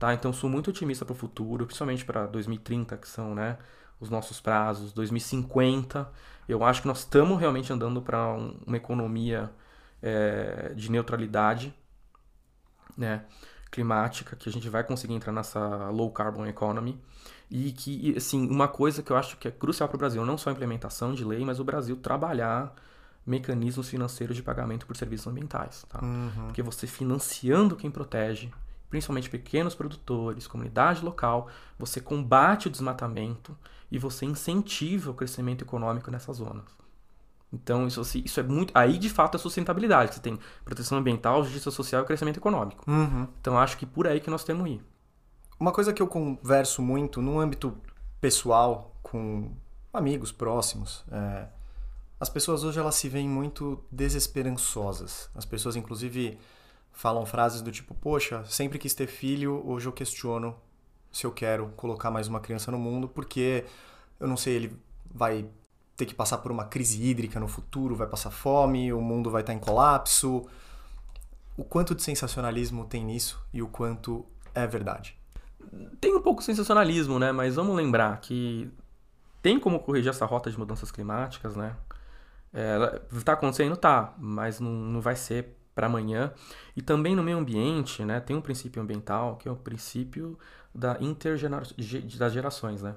tá? Então sou muito otimista para o futuro, principalmente para 2030, que são, né, os nossos prazos, 2050. Eu acho que nós estamos realmente andando para uma economia é, de neutralidade, né, climática, que a gente vai conseguir entrar nessa low carbon economy. E que, assim, uma coisa que eu acho que é crucial para o Brasil, não só a implementação de lei, mas o Brasil trabalhar mecanismos financeiros de pagamento por serviços ambientais. Tá? Uhum. Porque você financiando quem protege, principalmente pequenos produtores, comunidade local, você combate o desmatamento e você incentiva o crescimento econômico nessas zonas. Então, isso, assim, isso é muito. Aí, de fato, é sustentabilidade. Você tem proteção ambiental, justiça social e crescimento econômico. Uhum. Então, acho que por aí que nós temos que ir. Uma coisa que eu converso muito no âmbito pessoal com amigos próximos, é, as pessoas hoje elas se veem muito desesperançosas. As pessoas, inclusive, falam frases do tipo: Poxa, sempre quis ter filho, hoje eu questiono se eu quero colocar mais uma criança no mundo, porque eu não sei, ele vai ter que passar por uma crise hídrica no futuro, vai passar fome, o mundo vai estar em colapso. O quanto de sensacionalismo tem nisso e o quanto é verdade? Tem um pouco de sensacionalismo, né? Mas vamos lembrar que tem como corrigir essa rota de mudanças climáticas, né? É, tá acontecendo? Tá, mas não, não vai ser para amanhã. E também no meio ambiente, né? Tem um princípio ambiental que é o princípio da das gerações, né?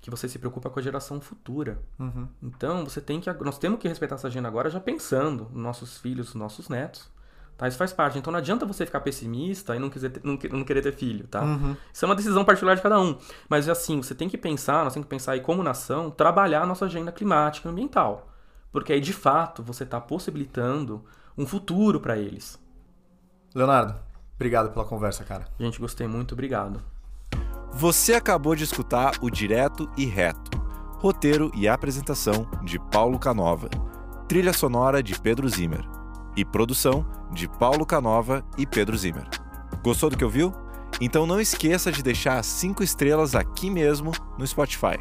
Que você se preocupa com a geração futura. Uhum. Então você tem que nós temos que respeitar essa agenda agora já pensando nos nossos filhos, nos nossos netos. Tá? Isso faz parte. Então não adianta você ficar pessimista e não, quiser ter, não, não querer ter filho, tá? Uhum. Isso é uma decisão particular de cada um. Mas assim, você tem que pensar, nós temos que pensar aí como nação, trabalhar a nossa agenda climática e ambiental. Porque aí, de fato, você está possibilitando um futuro para eles. Leonardo, obrigado pela conversa, cara. Gente, gostei muito, obrigado. Você acabou de escutar o Direto e Reto. Roteiro e apresentação de Paulo Canova. Trilha sonora de Pedro Zimmer. E produção de Paulo Canova e Pedro Zimmer. Gostou do que ouviu? Então não esqueça de deixar as 5 estrelas aqui mesmo no Spotify.